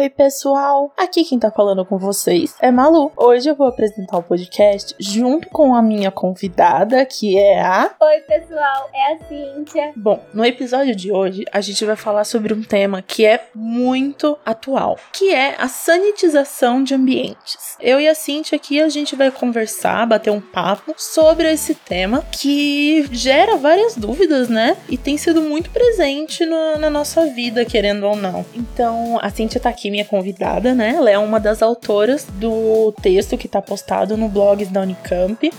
Oi, pessoal! Aqui quem tá falando com vocês é Malu. Hoje eu vou apresentar o podcast junto com a minha convidada, que é a. Oi, pessoal, é a Cíntia. Bom, no episódio de hoje a gente vai falar sobre um tema que é muito atual, que é a sanitização de ambientes. Eu e a Cíntia aqui a gente vai conversar, bater um papo sobre esse tema que gera várias dúvidas, né? E tem sido muito presente no, na nossa vida, querendo ou não. Então, a Cíntia tá aqui minha convidada, né? Ela é uma das autoras do texto que está postado no blogs da Unicamp.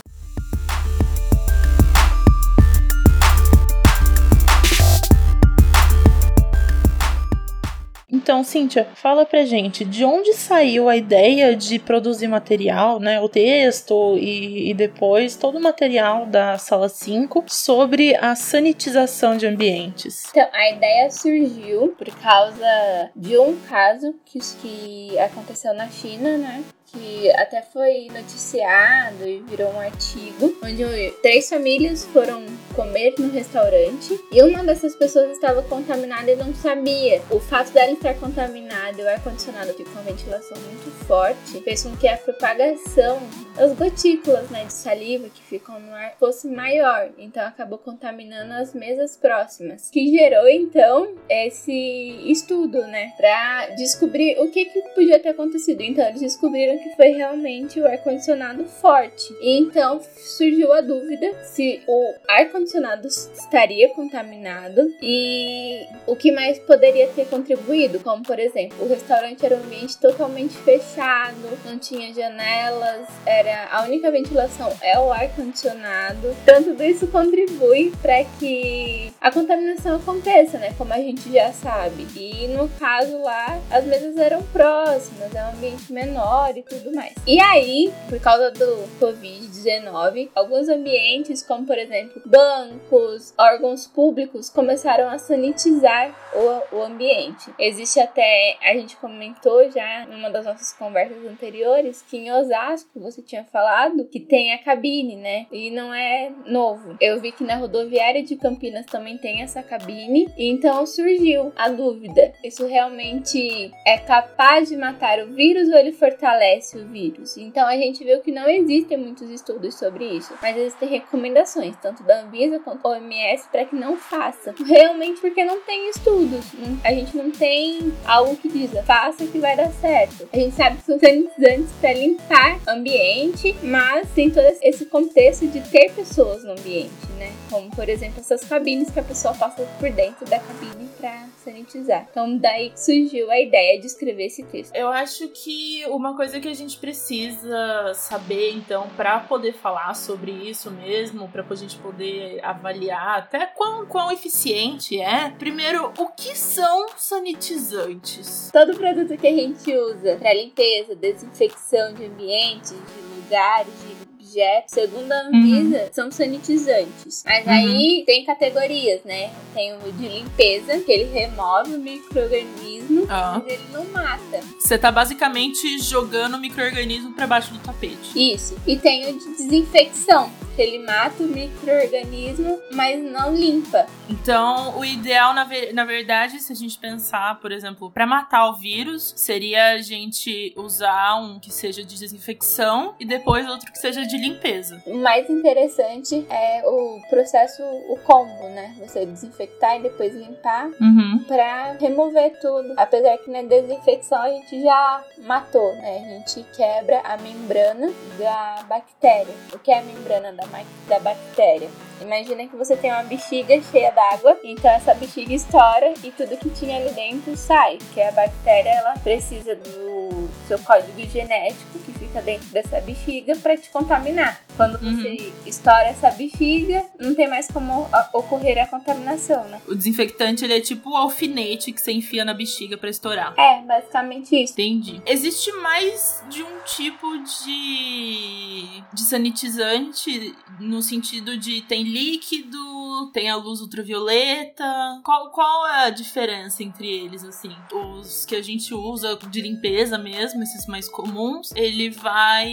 Então, Cíntia, fala pra gente, de onde saiu a ideia de produzir material, né, o texto e, e depois todo o material da sala 5 sobre a sanitização de ambientes? Então, a ideia surgiu por causa de um caso que, que aconteceu na China, né, que até foi noticiado e virou um artigo, onde três famílias foram comer no restaurante e uma dessas pessoas estava contaminada e não sabia. O fato dela estar contaminada e o ar-condicionado aqui com a ventilação muito forte fez com que a propagação das gotículas né, de saliva que ficam no ar fosse maior, então acabou contaminando as mesas próximas, que gerou então esse estudo, né, para descobrir o que, que podia ter acontecido. Então eles descobriram que foi realmente o ar-condicionado forte. E então surgiu a dúvida se o ar-condicionado estaria contaminado e o que mais poderia ter contribuído, como por exemplo, o restaurante era um ambiente totalmente fechado, não tinha janelas, era a única ventilação é o ar-condicionado. Então tudo isso contribui para que a contaminação aconteça, né? Como a gente já sabe. E no caso lá, as mesas eram próximas, é um ambiente menor e tudo mais. E aí, por causa do Covid-19, alguns ambientes, como por exemplo bancos, órgãos públicos, começaram a sanitizar o, o ambiente. Existe até, a gente comentou já numa das nossas conversas anteriores, que em Osasco, você tinha falado, que tem a cabine, né? E não é novo. Eu vi que na rodoviária de Campinas também tem essa cabine, então surgiu a dúvida: isso realmente é capaz de matar o vírus ou ele fortalece? O vírus. Então a gente viu que não existem muitos estudos sobre isso, mas existem recomendações, tanto da Anvisa quanto da OMS, para que não faça. Realmente porque não tem estudos. A gente não tem algo que diz, faça que vai dar certo. A gente sabe que são sanitizantes para limpar ambiente, mas tem todo esse contexto de ter pessoas no ambiente, né? Como, por exemplo, essas cabines que a pessoa passa por dentro da cabine para sanitizar. Então, daí surgiu a ideia de escrever esse texto. Eu acho que uma coisa que a gente precisa saber, então, para poder falar sobre isso mesmo, para a gente poder avaliar até quão, quão eficiente é, primeiro, o que são sanitizantes? Todo produto que a gente usa para limpeza, desinfecção de ambientes, de lugares, de objetos, segundo a Anvisa, uhum. são sanitizantes. Mas uhum. aí tem categorias, né? Tem o de limpeza, que ele remove o microorganismo, ah. mas ele não mata. Você tá basicamente jogando o microorganismo para baixo do tapete. Isso. E tem o de desinfecção, ele mata o microorganismo, mas não limpa. Então, o ideal, na, ver na verdade, se a gente pensar, por exemplo, para matar o vírus, seria a gente usar um que seja de desinfecção e depois outro que seja de limpeza. O mais interessante é o processo, o combo, né? Você desinfectar e depois limpar uhum. para remover tudo. Apesar que na desinfecção a gente já matou, né? A gente quebra a membrana da bactéria. O que é a membrana da, da bactéria? Imagina que você tem uma bexiga cheia d'água, então essa bexiga estoura e tudo que tinha ali dentro sai, que a bactéria ela precisa do seu código genético que fica dentro dessa bexiga para te contaminar. Quando uhum. você uhum. estoura essa bexiga, não tem mais como ocorrer a contaminação, né? O desinfectante ele é tipo o alfinete que você enfia na bexiga para estourar. É, basicamente isso. Entendi. Existe mais de um tipo de de sanitizante no sentido de tem líquido, tem a luz ultravioleta. Qual, qual é a diferença entre eles, assim? Os que a gente usa de limpeza mesmo, esses mais comuns, ele vai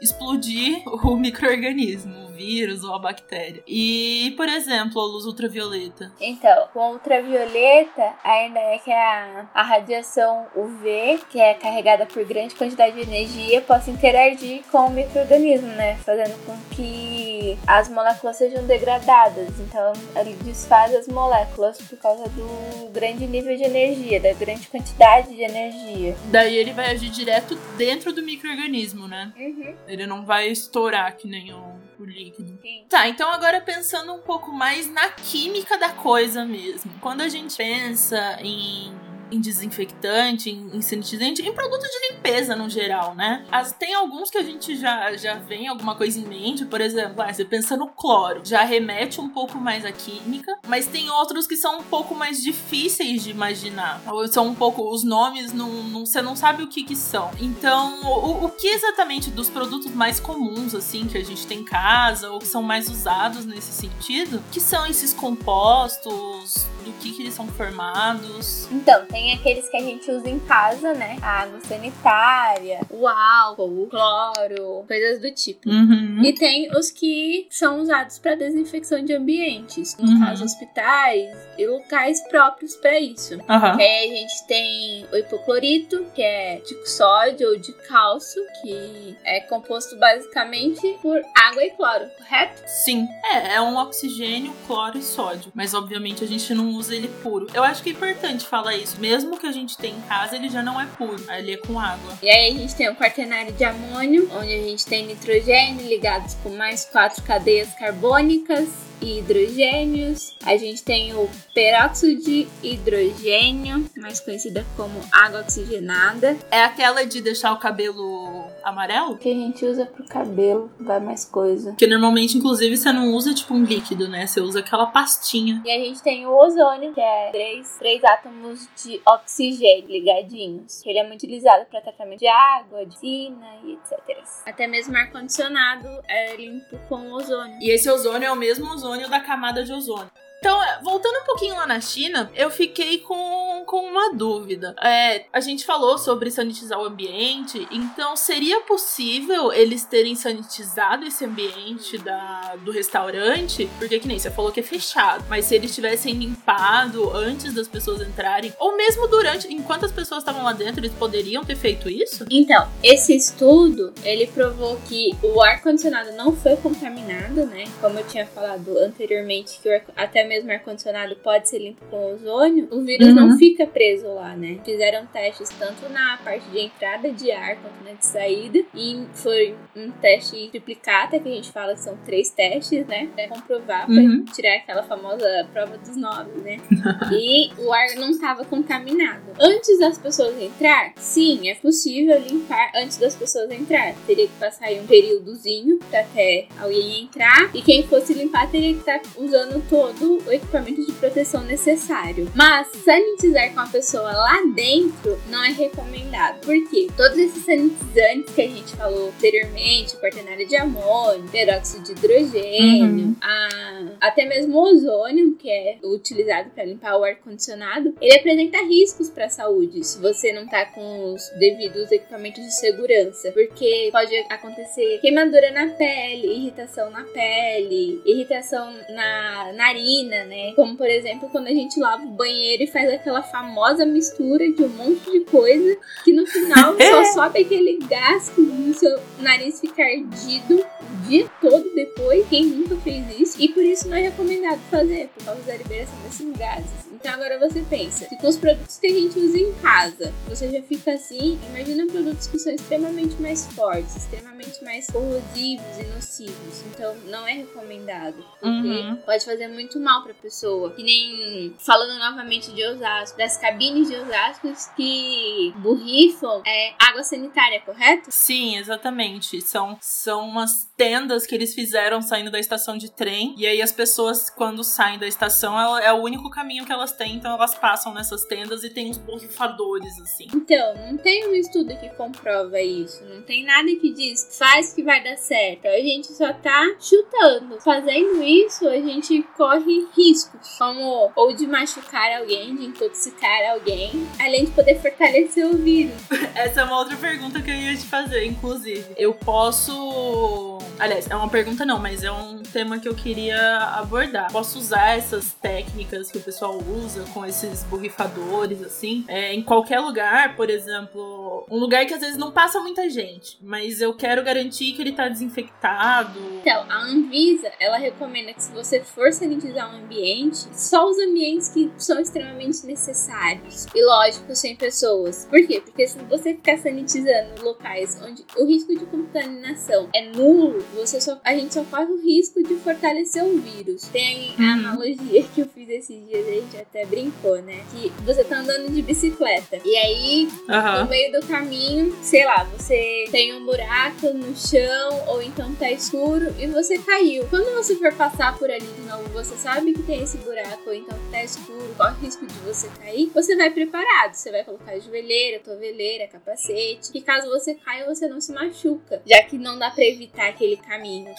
explodir o microorganismo vírus ou a bactéria. E, por exemplo, a luz ultravioleta. Então, com ultravioleta, a ideia é que a, a radiação UV, que é carregada por grande quantidade de energia, possa interagir com o microorganismo, né? Fazendo com que as moléculas sejam degradadas. Então, ele desfaz as moléculas por causa do grande nível de energia, da grande quantidade de energia. Daí ele vai agir direto dentro do microorganismo, né? Uhum. Ele não vai estourar que nem o o líquido. Sim. Tá, então agora pensando um pouco mais na química da coisa mesmo. Quando a gente pensa em em desinfectante, em, em sanitizante, em produto de limpeza no geral, né? As, tem alguns que a gente já, já vem alguma coisa em mente, por exemplo, ah, você pensa no cloro, já remete um pouco mais à química, mas tem outros que são um pouco mais difíceis de imaginar. Ou são um pouco, os nomes, não, não, você não sabe o que que são. Então, o, o que exatamente dos produtos mais comuns, assim, que a gente tem em casa, ou que são mais usados nesse sentido, que são esses compostos, do que que eles são formados? Então, tem aqueles que a gente usa em casa, né? A água sanitária, o álcool, o cloro, coisas do tipo. Uhum. E tem os que são usados para desinfecção de ambientes, no Uhum. caso hospitais e locais próprios para isso. E aí a gente tem o hipoclorito, que é de sódio ou de cálcio, que é composto basicamente por água e cloro, correto? Sim, é, é um oxigênio, cloro e sódio. Mas obviamente a gente não usa ele puro. Eu acho que é importante falar isso. Mesmo que a gente tenha em casa, ele já não é puro. Ele é com água. E aí a gente tem o quaternário de amônio, onde a gente tem nitrogênio ligados com mais quatro cadeias carbônicas e hidrogênios. A gente tem o peróxido de hidrogênio, mais conhecida como água oxigenada, É aquela de deixar o cabelo amarelo? que a gente usa pro cabelo, vai mais coisa. Que normalmente, inclusive, você não usa tipo um líquido, né? Você usa aquela pastinha. E a gente tem o ozônio, que é três, três átomos de oxigênio ligadinhos. que Ele é muito utilizado para tratamento de água, de piscina e etc. Até mesmo ar-condicionado é limpo com ozônio. E esse ozônio é o mesmo ozônio da camada de ozônio. Então, é, voltando um pouquinho lá na China, eu fiquei com, com uma dúvida. É, a gente falou sobre sanitizar o ambiente, então seria possível eles terem sanitizado esse ambiente da, do restaurante? Porque, que nem você falou que é fechado, mas se eles tivessem limpado antes das pessoas entrarem, ou mesmo durante, enquanto as pessoas estavam lá dentro, eles poderiam ter feito isso? Então, esse estudo, ele provou que o ar-condicionado não foi contaminado, né? Como eu tinha falado anteriormente, que ar- até mesmo o ar-condicionado pode ser limpo com ozônio, o vírus Uhum. não fica preso lá, né? Fizeram testes tanto na parte de entrada de ar quanto na de saída, e foi um teste triplicata, que a gente fala que são três testes, né? Pra comprovar, Uhum. pra tirar aquela famosa prova dos nove, né? e o ar não estava contaminado. Antes das pessoas entrar, sim, é possível limpar antes das pessoas entrar. Teria que passar aí um períodozinho pra até alguém entrar e quem fosse limpar teria que estar usando todo o equipamento de proteção necessário. Mas sanitizar com a pessoa lá dentro não é recomendado. Por quê? Todos esses sanitizantes que a gente falou anteriormente, quaternário de amônio, peróxido de hidrogênio, a- até mesmo o ozônio, que é utilizado para limpar o ar-condicionado, ele apresenta riscos para a saúde se você não tá com os devidos equipamentos de segurança, porque pode acontecer queimadura na pele, irritação na pele, irritação na narina, né? Como por exemplo, quando a gente lava o banheiro e faz aquela famosa mistura de um monte de coisa que no final só sobe aquele gás que o seu nariz fica ardido o dia todo depois. Quem nunca fez isso? E por isso não é recomendado fazer, por causa da liberação desses gases. Então agora você pensa, se com os produtos que a gente usa em casa, você já fica assim, imagina produtos que são extremamente mais fortes, extremamente mais corrosivos e nocivos. Então não é recomendado, porque Uhum. pode fazer muito mal mal pra pessoa. Que nem falando novamente de Osasco, das cabines de Osasco que borrifam é água sanitária, correto? Sim, exatamente. São, são umas tendas que eles fizeram saindo da estação de trem. E aí as pessoas, quando saem da estação, é, é o único caminho que elas têm, então elas passam nessas tendas e tem uns borrifadores, assim. Então, não tem um estudo que comprova isso. Não tem nada que diz faz que vai dar certo. A gente só tá chutando. Fazendo isso, a gente corre riscos, como ou de machucar alguém, de intoxicar alguém, além de poder fortalecer o vírus. Essa é uma outra pergunta que eu ia te fazer, inclusive. Eu posso. Aliás, é uma pergunta não, mas é um tema que eu queria abordar. Posso usar essas técnicas que o pessoal usa com esses borrifadores, assim, é, em qualquer lugar, por exemplo, um lugar que às vezes não passa muita gente, mas eu quero garantir que ele tá desinfectado. Então, a Anvisa, ela recomenda que se você for sanitizar um ambiente, só os ambientes que são extremamente necessários. E lógico, sem pessoas. Por quê? Porque se você ficar sanitizando locais onde o risco de contaminação é nulo, você só, a gente só corre o risco de fortalecer o vírus. Tem a uhum. analogia que eu fiz esses dias, a gente até brincou, né? Que você tá andando de bicicleta. E aí, uhum. no meio do caminho, sei lá, você tem um buraco no chão, ou então tá escuro e você caiu. Quando você for passar por ali de novo, você sabe que tem esse buraco, ou então que tá escuro, corre o risco de você cair, você vai preparado. Você vai colocar joelheira, toveleira, capacete, que caso você caia, você não se machuca, já que não dá pra evitar aquele caminho.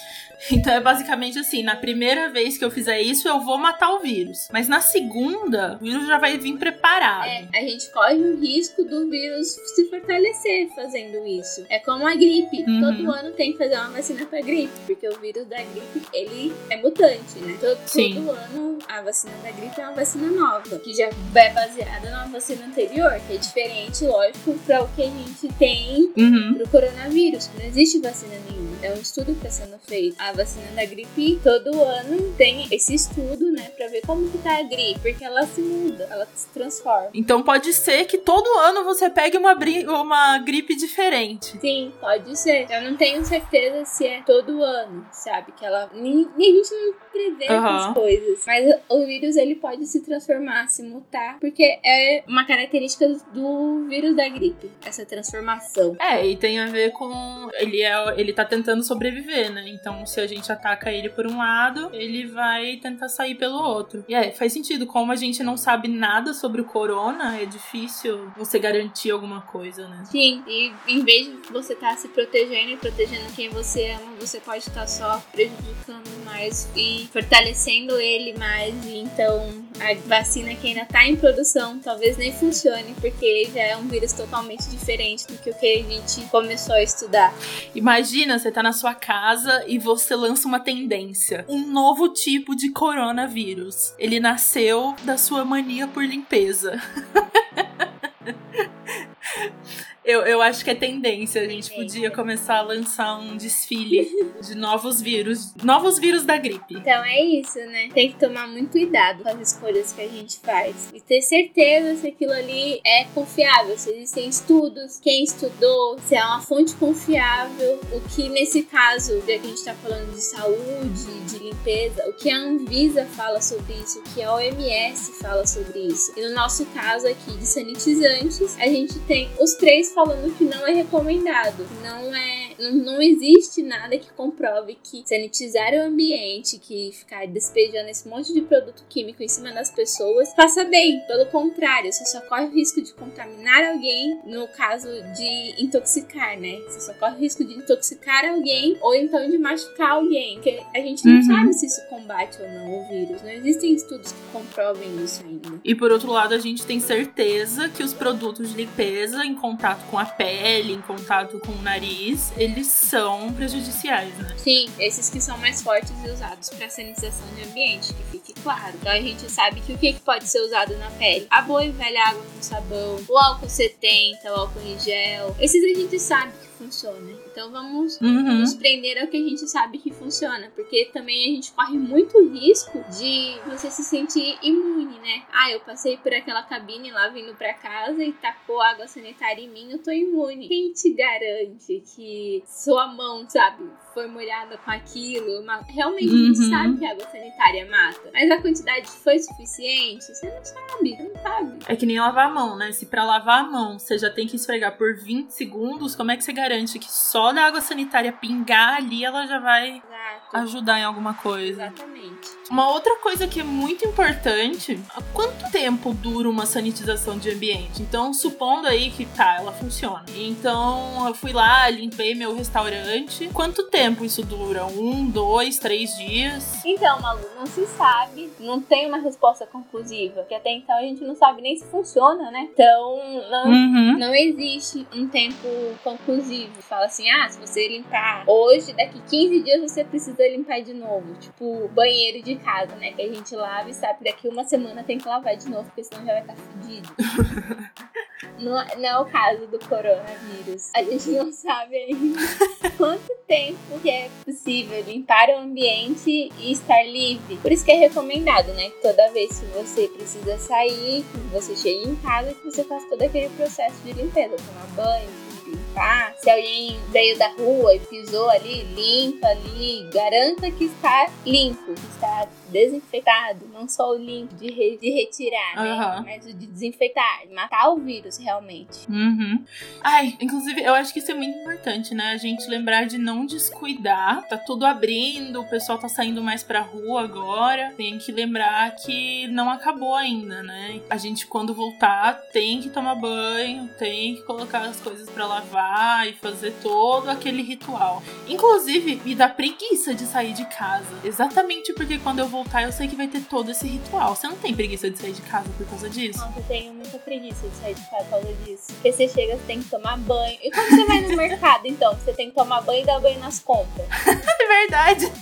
Então é basicamente assim: na primeira vez que eu fizer isso, eu vou matar o vírus. Mas na segunda, o vírus já vai vir preparado. É, a gente corre o risco do vírus se fortalecer fazendo isso. É como a gripe. Uhum. Todo ano tem que fazer uma vacina pra gripe, porque o vírus da gripe, ele é mutante, né? Todo, todo ano a vacina da gripe é uma vacina nova, que já é baseada numa vacina anterior, que é diferente, lógico, para o que a gente tem uhum. pro coronavírus. Não existe vacina nenhuma. É um estudo que está sendo feito. A vacina da gripe, todo ano tem esse estudo, né, para ver como que tá a gripe, porque ela se muda, ela se transforma. Então pode ser que todo ano você pegue uma, uma gripe diferente. Sim, pode ser. Eu não tenho certeza se é todo ano, sabe? Que ela. Nem, a gente não prevê uhum. essas coisas. Mas o vírus ele pode se transformar, se mutar, porque é uma característica do vírus da gripe, essa transformação. É, e tem a ver com. Ele, é, ele tá tentando sobreviver, né? Então, se a gente ataca ele por um lado, ele vai tentar sair pelo outro. E é, faz sentido. Como a gente não sabe nada sobre o corona, é difícil você garantir alguma coisa, né? Sim, e em vez de você estar tá se protegendo e protegendo quem você ama, você pode estar tá só prejudicando mais e fortalecendo ele mais. E então a vacina que ainda está em produção talvez nem funcione, porque já é um vírus totalmente diferente do que o que a gente começou a estudar. Imagina, você tá na sua casa e você lança uma tendência. Um novo tipo de coronavírus. Ele nasceu da sua mania por limpeza. Eu, eu acho que é tendência. A gente podia começar a lançar um desfile de novos vírus. Novos vírus da gripe. Então é isso, né? Tem que tomar muito cuidado com as escolhas que a gente faz. E ter certeza se aquilo ali é confiável, se existem estudos, quem estudou, se é uma fonte confiável. O que nesse caso, já que a gente tá falando de saúde, de limpeza, o que a Anvisa fala sobre isso, o que a OMS fala sobre isso. E no nosso caso aqui de sanitizantes, a gente tem os três falando que não é recomendado. Não é. Não, existe nada que comprove que sanitizar o ambiente, que ficar despejando esse monte de produto químico em cima das pessoas, faça bem. Pelo contrário, você só corre o risco de contaminar alguém no caso de intoxicar, né? Você só corre o risco de intoxicar alguém ou então de machucar alguém. Porque a gente não uhum. sabe se isso combate ou não o vírus. Não existem estudos que comprovem isso ainda. E por outro lado, a gente tem certeza que os produtos de limpeza em contato com a pele, em contato com o nariz, eles são prejudiciais, né? Sim, esses que são mais fortes e usados para sanitização de ambiente, que fique claro. Então a gente sabe que o que pode ser usado na pele? A boa e velha água com sabão, o álcool 70, o álcool em gel. Esses a gente sabe que funciona. Então vamos Uhum. nos prender ao que a gente sabe que funciona, porque também a gente corre muito risco de você se sentir imune, né? Ah, eu passei por aquela cabine lá vindo pra casa e tacou água sanitária em mim, eu tô imune. Quem te garante que sua mão, sabe, foi molhada com aquilo? Uma- Realmente a gente Uhum. sabe que a água sanitária mata, mas a quantidade foi suficiente? Você não sabe, você não sabe. É que nem lavar a mão, né? Se pra lavar a mão você já tem que esfregar por 20 segundos, como é que você garante que só da água sanitária pingar ali ela já vai Exato. ajudar em alguma coisa? Exatamente. Uma outra coisa que é muito importante, há quanto tempo dura uma sanitização de ambiente? Então, supondo aí que tá, ela funciona. Então, eu fui lá, limpei meu restaurante. Quanto tempo isso dura? Um, dois, três dias? Então, Malu, não se sabe, não tem uma resposta conclusiva, que até então a gente não sabe nem se funciona, né? Então, não, Uhum. não existe um tempo conclusivo. Fala assim, ah, se você limpar hoje, daqui 15 dias você precisa limpar de novo. Tipo, banheiro de casa, né? Que a gente lava e sabe que daqui uma semana tem que lavar de novo, porque senão já vai estar fedido. Não, é- não é o caso do coronavírus. A gente não sabe ainda quanto tempo que é possível limpar o ambiente e estar livre. Por isso que é recomendado, né? Que toda vez que você precisa sair, que você chegue em casa, que você faça todo aquele processo de limpeza, tomar banho, limpar. Se alguém veio da rua e pisou ali, limpa ali, garanta que está limpo, que está desinfetado, não só o limpo de, re- de retirar, né? Aham. Mas o de desinfetar, de matar o vírus realmente. Uhum. Ai, inclusive, eu acho que isso é muito importante, né? A gente lembrar de não descuidar. Tá tudo abrindo, o pessoal tá saindo mais pra rua agora. Tem que lembrar que não acabou ainda, né? A gente, quando voltar, tem que tomar banho, tem que colocar as coisas pra lavar e fazer todo aquele ritual. Inclusive, me dá preguiça de sair de casa. Exatamente porque quando eu voltar, eu sei que vai ter todo esse ritual. Você não tem preguiça de sair de casa por causa disso? Nossa, eu tenho muita preguiça de sair de casa por causa disso. Porque você chega, você tem que tomar banho. E quando você vai no mercado, então? Você tem que tomar banho e dar banho nas compras. É verdade.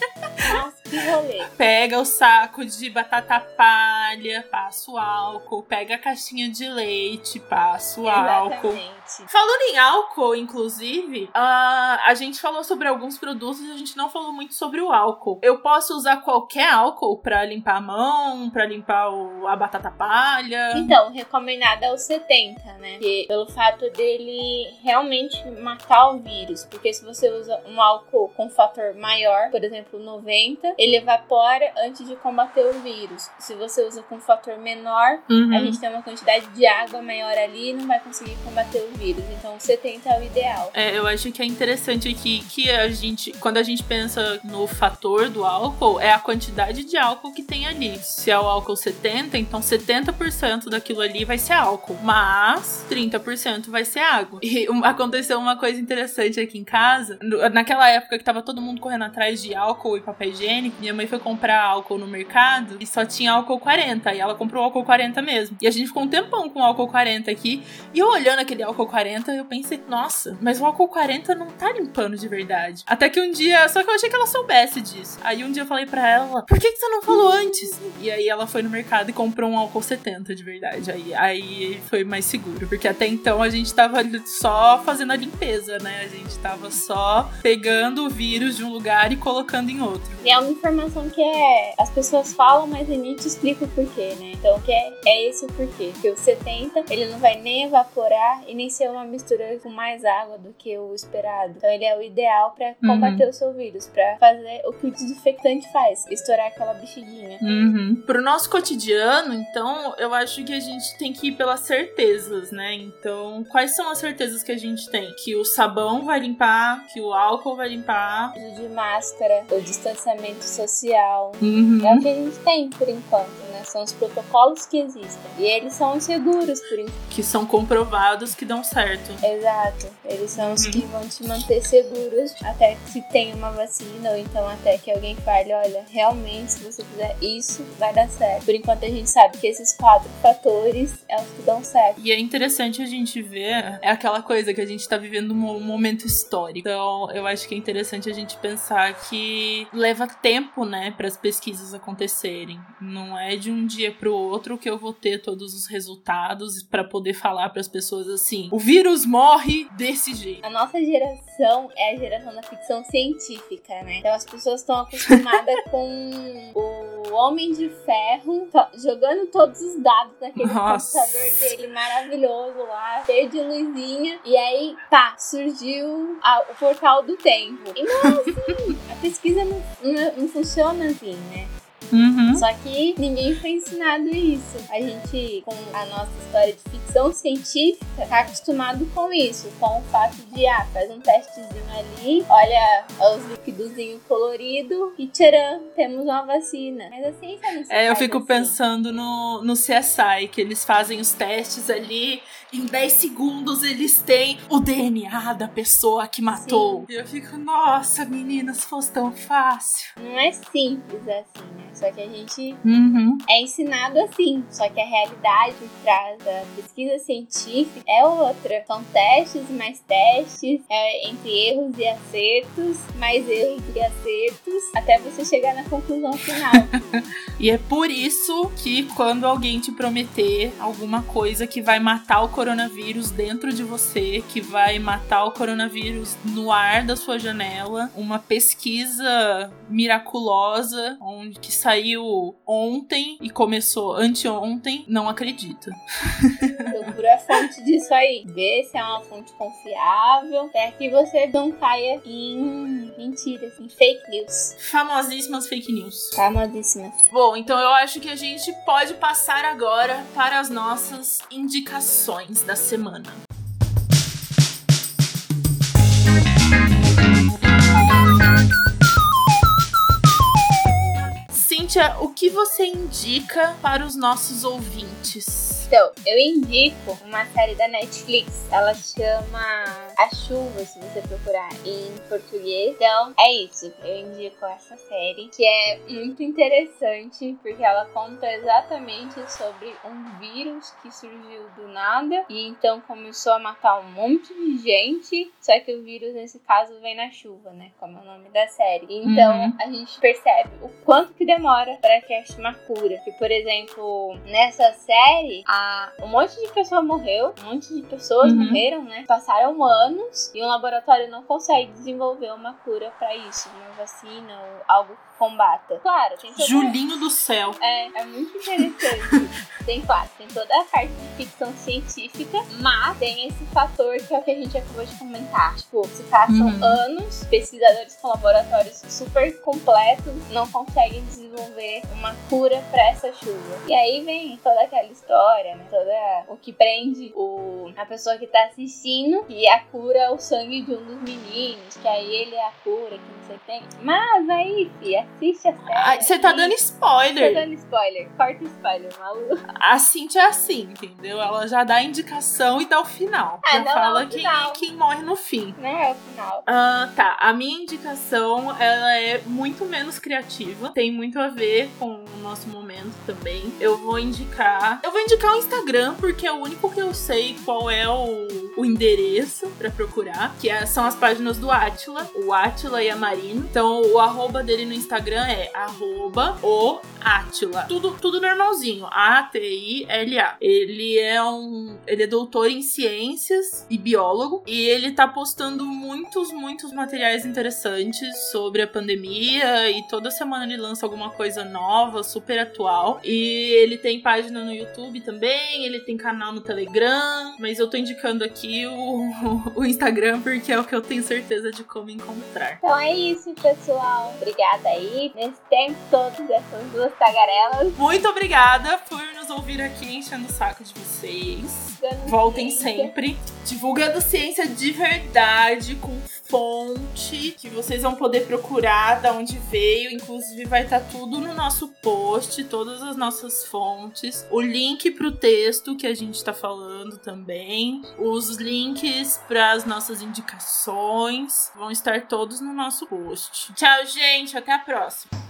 Nossa, que rolê. Pega o saco de batata palha, passa o álcool. Pega a caixinha de leite, passa o álcool. Exatamente. Falando em álcool, inclusive, ah, a gente falou sobre alguns produtos e a gente não falou muito sobre o álcool. Eu posso usar qualquer álcool pra limpar a mão, pra limpar o- a batata palha. Então, recomendado é o 70, né? Porque, pelo fato dele realmente matar o vírus. Porque se você usa um álcool com fator maior, por exemplo, 90, ele evapora antes de combater o vírus. Se você usa com fator menor, Uhum. a gente tem uma quantidade de água maior ali e não vai conseguir combater o vírus. Então, o 70 é o ideal. É, eu acho que é interessante aqui que a gente, quando a gente pensa no fator do álcool, é a quantidade de álcool que tem ali. Se é o álcool 70, então 70% daquilo ali vai ser álcool, mas 30% vai ser água. E aconteceu uma coisa interessante aqui em casa. Naquela época que tava todo mundo correndo atrás de álcool e papel higiênico, minha mãe foi comprar álcool no mercado e só tinha álcool 40, e ela comprou álcool 40 mesmo. E a gente ficou um tempão com álcool 40 aqui, e eu olhando aquele álcool 40, eu pensei, nossa, mas o álcool 40 não tá limpando de verdade. Até que um dia, só que eu achei que ela soubesse disso. Aí um dia eu falei pra ela, por que, que você não falou antes? E aí ela foi no mercado e comprou um álcool 70 de verdade. Aí, aí foi mais seguro, porque até então a gente tava só fazendo a limpeza, né? A gente tava só pegando o vírus de um lugar e colocando em outro. E é uma informação que é. As pessoas falam, mas a gente explica o porquê, né? Então, que é, é esse o porquê. Que o 70, ele não vai nem evaporar e nem ser uma mistura com mais água do que o esperado. Então, ele é o ideal pra combater o seu vírus, pra fazer o que o desinfectante faz: estourar aquela bexiguinha. Uhum. Pro nosso cotidiano, então, eu acho que a gente tem que ir pelas certezas, né? Então, quais são as certezas que a gente tem? Que o sabão vai limpar, que o álcool vai limpar. Uso de máscara, o distanciamento social. Uhum. É o que a gente tem por enquanto, né? São os protocolos que existem. E eles são seguros por enquanto. Que são comprovados que dão certo. Exato. Eles são os que vão te manter seguros até que se tenha uma vacina ou então até que alguém fale, olha, realmente se você fizer isso, vai dar certo. Por enquanto a gente sabe que esses quatro fatores é os que dão certo. E é interessante a gente ver, é aquela coisa que a gente tá vivendo um momento histórico. Então, eu acho que é interessante a gente pensar que leva tempo, né, para as pesquisas acontecerem. Não é de um dia pro outro que eu vou ter todos os resultados para poder falar para as pessoas assim: o vírus morre desse jeito. A nossa geração é a geração da ficção científica, né? Então as pessoas estão acostumadas com o Homem de Ferro jogando todos os dados naquele nossa. computador dele maravilhoso lá, cheio de luzinha. E aí, pá, surgiu a, o portal do tempo. E não é assim. a pesquisa não, não, não funciona assim, né? Uhum. Só que ninguém foi ensinado isso. A gente, com a nossa história de ficção científica, tá acostumado com isso, com o fato de, ah, faz um testezinho ali, olha os liquidozinhos coloridos e tcharam, temos uma vacina. Mas a ciência não se É, eu fico assim. pensando no, no CSI, que eles fazem os testes ali, em 10 segundos eles têm o DNA da pessoa que matou. Sim. E eu fico, nossa, meninas, fosse tão fácil. Não é simples assim, né? Só que a gente uhum. é ensinado assim. Só que a realidade trás da pesquisa científica é outra. São testes mais testes, é entre erros e acertos, mais erros e acertos, até você chegar na conclusão final. e é por isso que quando alguém te prometer alguma coisa que vai matar o coronavírus dentro de você, que vai matar o coronavírus no ar da sua janela, uma pesquisa miraculosa onde que saiu ontem e começou anteontem, não acredito. Procura a fonte disso aí. Vê se é uma fonte confiável, para que você não caia em mentiras, em fake news. Famosíssimas fake news. Famosíssimas. Bom, então eu acho que a gente pode passar agora para as nossas indicações da semana. O que você indica para os nossos ouvintes? Então, eu indico uma série da Netflix. Ela chama A Chuva, se você procurar em português. Então, é isso. Eu indico essa série, que é muito interessante, porque ela conta exatamente sobre um vírus que surgiu do nada e então começou a matar um monte de gente. Só que o vírus, nesse caso, vem na chuva, né? Como é o nome da série. Então, uhum. a gente percebe o quanto que demora para que ache uma cura. Que, por exemplo, nessa série, a um monte de pessoa morreu, um monte de pessoas uhum. morreram, né? Passaram anos e um laboratório não consegue desenvolver uma cura para isso, uma vacina ou algo que combata. Claro, tem todo... Julinho do céu. É, é muito interessante. tem, claro, tem toda a parte de ficção científica, mas tem esse fator que é o que a gente acabou de comentar. Tipo, se passam uhum. anos, pesquisadores com laboratórios super completos não conseguem desenvolver uma cura para essa chuva. E aí vem toda aquela história né? Toda o que prende o, a pessoa que tá assistindo, que a cura é o sangue de um dos meninos, que aí ele é a cura, que não sei o que tem. Mas aí, fi, assiste a série. Você tá dando spoiler. Tá dando spoiler. Corta spoiler, maluco. A Cintia é assim, entendeu? Ela já dá a indicação e dá o final. Ah, já não fala é o quem, quem morre no fim. Não é o final. Ah, tá. A minha indicação, ela é muito menos criativa. Tem muito a ver com o nosso momento também. Eu vou indicar... Eu vou indicar Instagram, porque é o único que eu sei qual é o, o endereço para procurar, que é, são as páginas do Atila, o Atila e a Marina. Então, o arroba dele no Instagram é arroba o Atila. Tudo, tudo normalzinho. A-T-I-L-A. Ele é um. Ele é doutor em ciências e biólogo. E ele tá postando muitos, muitos materiais interessantes sobre a pandemia. E toda semana ele lança alguma coisa nova, super atual. E ele tem página no YouTube também. Ele tem canal no Telegram. Mas eu tô indicando aqui o, o Instagram porque é o que eu tenho certeza de como encontrar. Então é isso, pessoal. Obrigada aí. Nesse tempo todo dessas duas tagarelas. Muito obrigada por nos ouvir aqui enchendo o saco de vocês. Dando Voltem ciência. sempre. Divulgando ciência de verdade, com fonte, que vocês vão poder procurar da onde veio. Inclusive, vai estar tudo no nosso post, todas as nossas fontes. O link pro texto que a gente tá falando também. Os links para as nossas indicações vão estar todos no nosso post. Tchau, gente. Até a próxima.